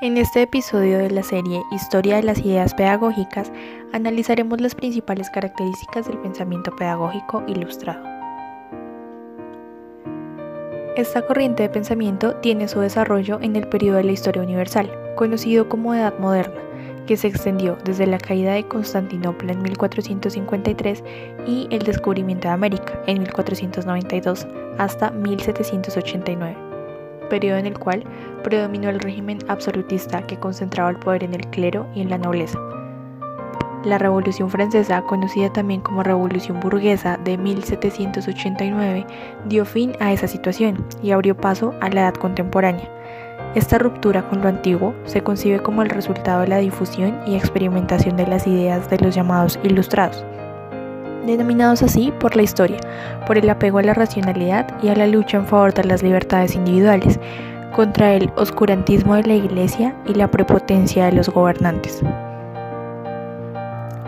En este episodio de la serie Historia de las Ideas Pedagógicas analizaremos las principales características del pensamiento pedagógico ilustrado. Esta corriente de pensamiento tiene su desarrollo en el periodo de la historia universal, conocido como Edad Moderna, que se extendió desde la caída de Constantinopla en 1453 y el descubrimiento de América en 1492 hasta 1789 periodo en el cual predominó el régimen absolutista que concentraba el poder en el clero y en la nobleza. La Revolución Francesa, conocida también como Revolución Burguesa de 1789, dio fin a esa situación y abrió paso a la edad contemporánea. Esta ruptura con lo antiguo se concibe como el resultado de la difusión y experimentación de las ideas de los llamados ilustrados, denominados así por la historia, por el apego a la racionalidad y a la lucha en favor de las libertades individuales, contra el oscurantismo de la Iglesia y la prepotencia de los gobernantes.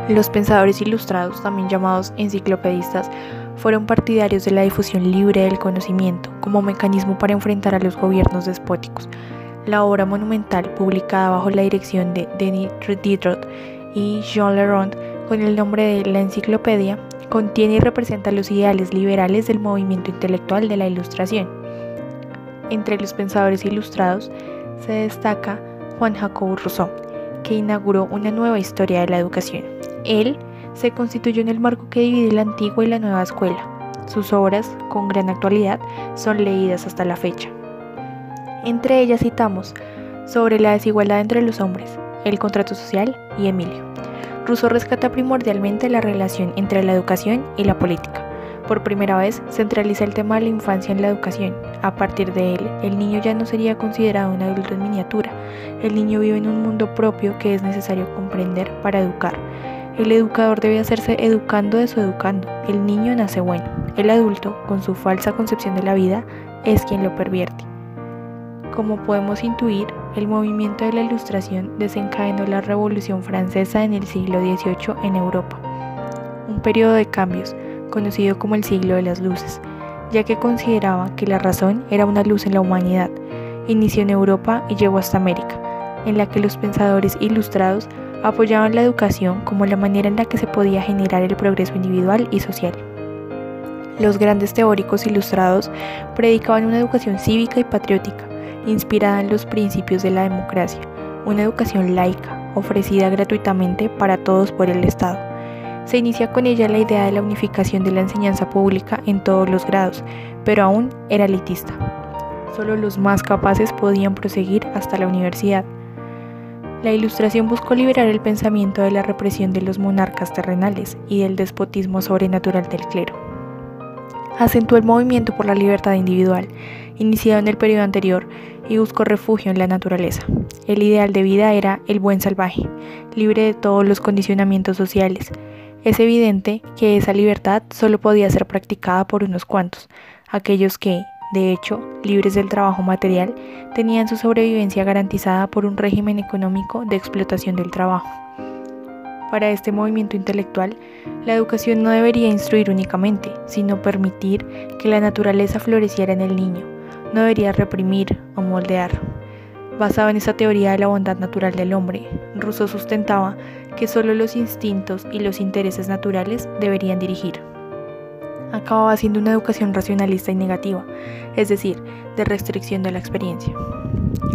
Los pensadores ilustrados, también llamados enciclopedistas, fueron partidarios de la difusión libre del conocimiento como mecanismo para enfrentar a los gobiernos despóticos. La obra monumental, publicada bajo la dirección de Denis Diderot y Jean Leron, con el nombre de La Enciclopedia, contiene y representa los ideales liberales del movimiento intelectual de la Ilustración. Entre los pensadores ilustrados se destaca Juan Jacobo Rousseau, que inauguró una nueva historia de la educación. Él se constituyó en el marco que divide la antigua y la nueva escuela. Sus obras, con gran actualidad, son leídas hasta la fecha. Entre ellas citamos sobre la desigualdad entre los hombres, el contrato social y Emilio. Rousseau rescata primordialmente la relación entre la educación y la política. Por primera vez centraliza el tema de la infancia en la educación. A partir de él, el niño ya no sería considerado un adulto en miniatura. El niño vive en un mundo propio que es necesario comprender para educar. El educador debe hacerse educando de su educando. El niño nace bueno. El adulto, con su falsa concepción de la vida, es quien lo pervierte. Como podemos intuir, el movimiento de la Ilustración desencadenó la Revolución Francesa en el siglo XVIII en Europa, un periodo de cambios conocido como el siglo de las luces, ya que consideraba que la razón era una luz en la humanidad. Inició en Europa y llegó hasta América, en la que los pensadores ilustrados apoyaban la educación como la manera en la que se podía generar el progreso individual y social. Los grandes teóricos ilustrados predicaban una educación cívica y patriótica, inspirada en los principios de la democracia, una educación laica, ofrecida gratuitamente para todos por el Estado. Se inicia con ella la idea de la unificación de la enseñanza pública en todos los grados, pero aún era elitista. Solo los más capaces podían proseguir hasta la universidad. La ilustración buscó liberar el pensamiento de la represión de los monarcas terrenales y del despotismo sobrenatural del clero. Acentuó el movimiento por la libertad individual, iniciado en el periodo anterior, y buscó refugio en la naturaleza. El ideal de vida era el buen salvaje, libre de todos los condicionamientos sociales. Es evidente que esa libertad solo podía ser practicada por unos cuantos, aquellos que, de hecho, libres del trabajo material, tenían su sobrevivencia garantizada por un régimen económico de explotación del trabajo. Para este movimiento intelectual, la educación no debería instruir únicamente, sino permitir que la naturaleza floreciera en el niño, no debería reprimir o moldear. Basado en esa teoría de la bondad natural del hombre, Rousseau sustentaba que solo los instintos y los intereses naturales deberían dirigir. Acababa siendo una educación racionalista y negativa, es decir, de restricción de la experiencia.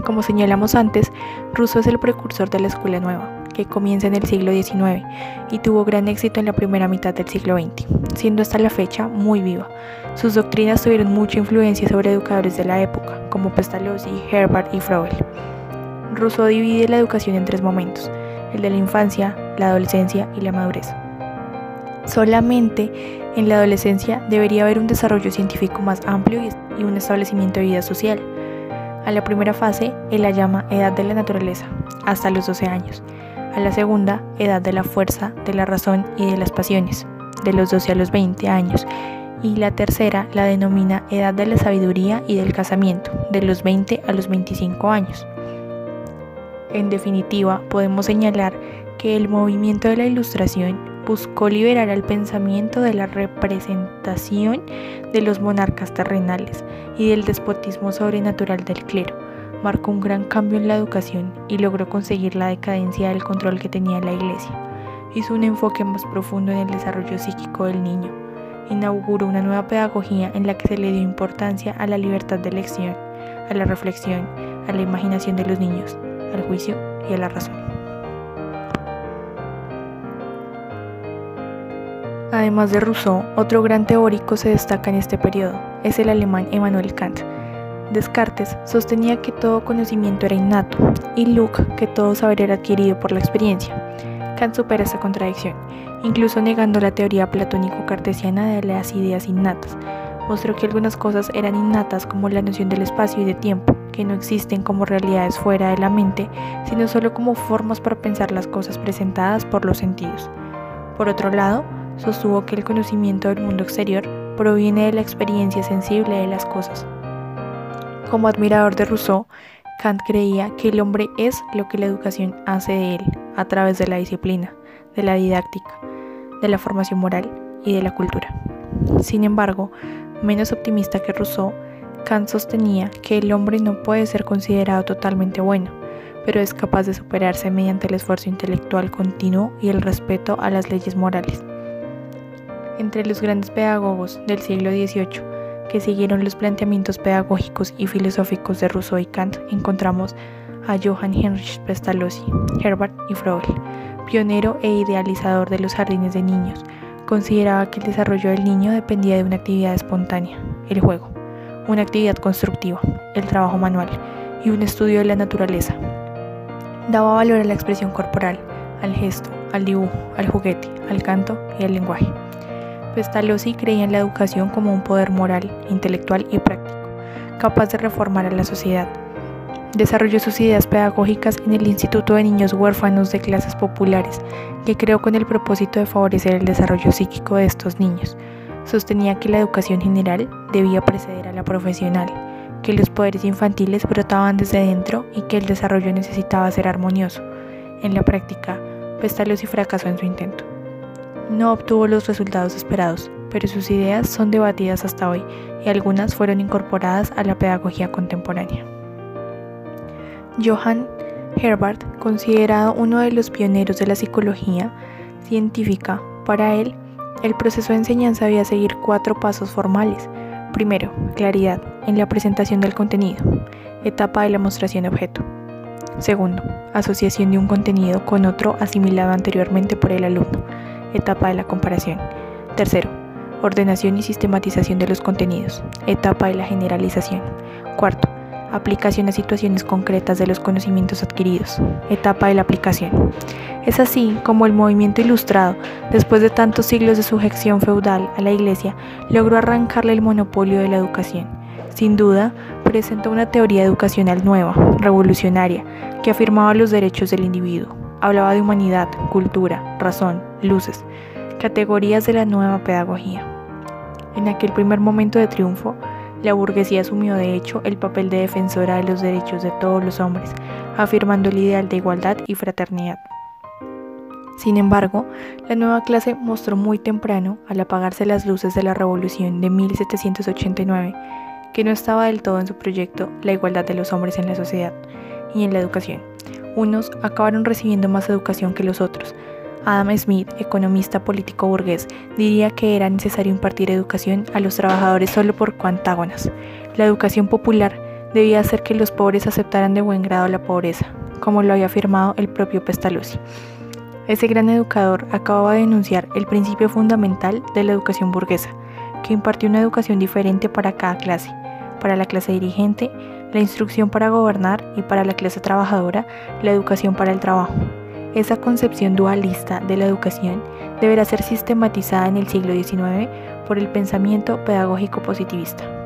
Como señalamos antes, Rousseau es el precursor de la escuela nueva, comienza en el siglo XIX y tuvo gran éxito en la primera mitad del siglo XX, siendo hasta la fecha muy viva. Sus doctrinas tuvieron mucha influencia sobre educadores de la época, como Pestalozzi, Herbert y Froebel. Rousseau divide la educación en tres momentos, el de la infancia, la adolescencia y la madurez. Solamente en la adolescencia debería haber un desarrollo científico más amplio y un establecimiento de vida social. A la primera fase, él la llama edad de la naturaleza, hasta los 12 años, a la segunda, edad de la fuerza, de la razón y de las pasiones, de los 12 a los 20 años, y la tercera la denomina edad de la sabiduría y del casamiento, de los 20 a los 25 años. En definitiva, podemos señalar que el movimiento de la Ilustración buscó liberar al pensamiento de la representación de los monarcas terrenales y del despotismo sobrenatural del clero marcó un gran cambio en la educación y logró conseguir la decadencia del control que tenía la Iglesia. Hizo un enfoque más profundo en el desarrollo psíquico del niño. Inauguró una nueva pedagogía en la que se le dio importancia a la libertad de elección, a la reflexión, a la imaginación de los niños, al juicio y a la razón. Además de Rousseau, otro gran teórico se destaca en este periodo, es el alemán Immanuel Kant. Descartes sostenía que todo conocimiento era innato y Luke que todo saber era adquirido por la experiencia. Kant supera esta contradicción, incluso negando la teoría platónico-cartesiana de las ideas innatas. Mostró que algunas cosas eran innatas como la noción del espacio y de tiempo, que no existen como realidades fuera de la mente, sino solo como formas para pensar las cosas presentadas por los sentidos. Por otro lado, sostuvo que el conocimiento del mundo exterior proviene de la experiencia sensible de las cosas. Como admirador de Rousseau, Kant creía que el hombre es lo que la educación hace de él a través de la disciplina, de la didáctica, de la formación moral y de la cultura. Sin embargo, menos optimista que Rousseau, Kant sostenía que el hombre no puede ser considerado totalmente bueno, pero es capaz de superarse mediante el esfuerzo intelectual continuo y el respeto a las leyes morales. Entre los grandes pedagogos del siglo XVIII que siguieron los planteamientos pedagógicos y filosóficos de Rousseau y Kant encontramos a Johann Heinrich Pestalozzi, Herbert y Froebel, pionero e idealizador de los jardines de niños. Consideraba que el desarrollo del niño dependía de una actividad espontánea, el juego, una actividad constructiva, el trabajo manual y un estudio de la naturaleza. Daba valor a la expresión corporal, al gesto, al dibujo, al juguete, al canto y al lenguaje. Pestalozzi creía en la educación como un poder moral, intelectual y práctico, capaz de reformar a la sociedad. Desarrolló sus ideas pedagógicas en el Instituto de Niños Huérfanos de Clases Populares, que creó con el propósito de favorecer el desarrollo psíquico de estos niños. Sostenía que la educación general debía preceder a la profesional, que los poderes infantiles brotaban desde dentro y que el desarrollo necesitaba ser armonioso. En la práctica, Pestalozzi fracasó en su intento no obtuvo los resultados esperados, pero sus ideas son debatidas hasta hoy y algunas fueron incorporadas a la pedagogía contemporánea. Johann Herbert, considerado uno de los pioneros de la psicología científica, para él, el proceso de enseñanza debía seguir cuatro pasos formales. Primero, claridad en la presentación del contenido, etapa de la mostración de objeto. Segundo, asociación de un contenido con otro asimilado anteriormente por el alumno etapa de la comparación. Tercero, ordenación y sistematización de los contenidos, etapa de la generalización. Cuarto, aplicación a situaciones concretas de los conocimientos adquiridos, etapa de la aplicación. Es así como el movimiento ilustrado, después de tantos siglos de sujeción feudal a la Iglesia, logró arrancarle el monopolio de la educación. Sin duda, presentó una teoría educacional nueva, revolucionaria, que afirmaba los derechos del individuo, hablaba de humanidad, cultura, razón, luces, categorías de la nueva pedagogía. En aquel primer momento de triunfo, la burguesía asumió de hecho el papel de defensora de los derechos de todos los hombres, afirmando el ideal de igualdad y fraternidad. Sin embargo, la nueva clase mostró muy temprano, al apagarse las luces de la Revolución de 1789, que no estaba del todo en su proyecto la igualdad de los hombres en la sociedad y en la educación. Unos acabaron recibiendo más educación que los otros, Adam Smith, economista político burgués, diría que era necesario impartir educación a los trabajadores solo por cuantágonas. La educación popular debía hacer que los pobres aceptaran de buen grado la pobreza, como lo había afirmado el propio Pestalozzi. Ese gran educador acababa de denunciar el principio fundamental de la educación burguesa, que impartió una educación diferente para cada clase, para la clase dirigente, la instrucción para gobernar y para la clase trabajadora, la educación para el trabajo. Esa concepción dualista de la educación deberá ser sistematizada en el siglo XIX por el pensamiento pedagógico positivista.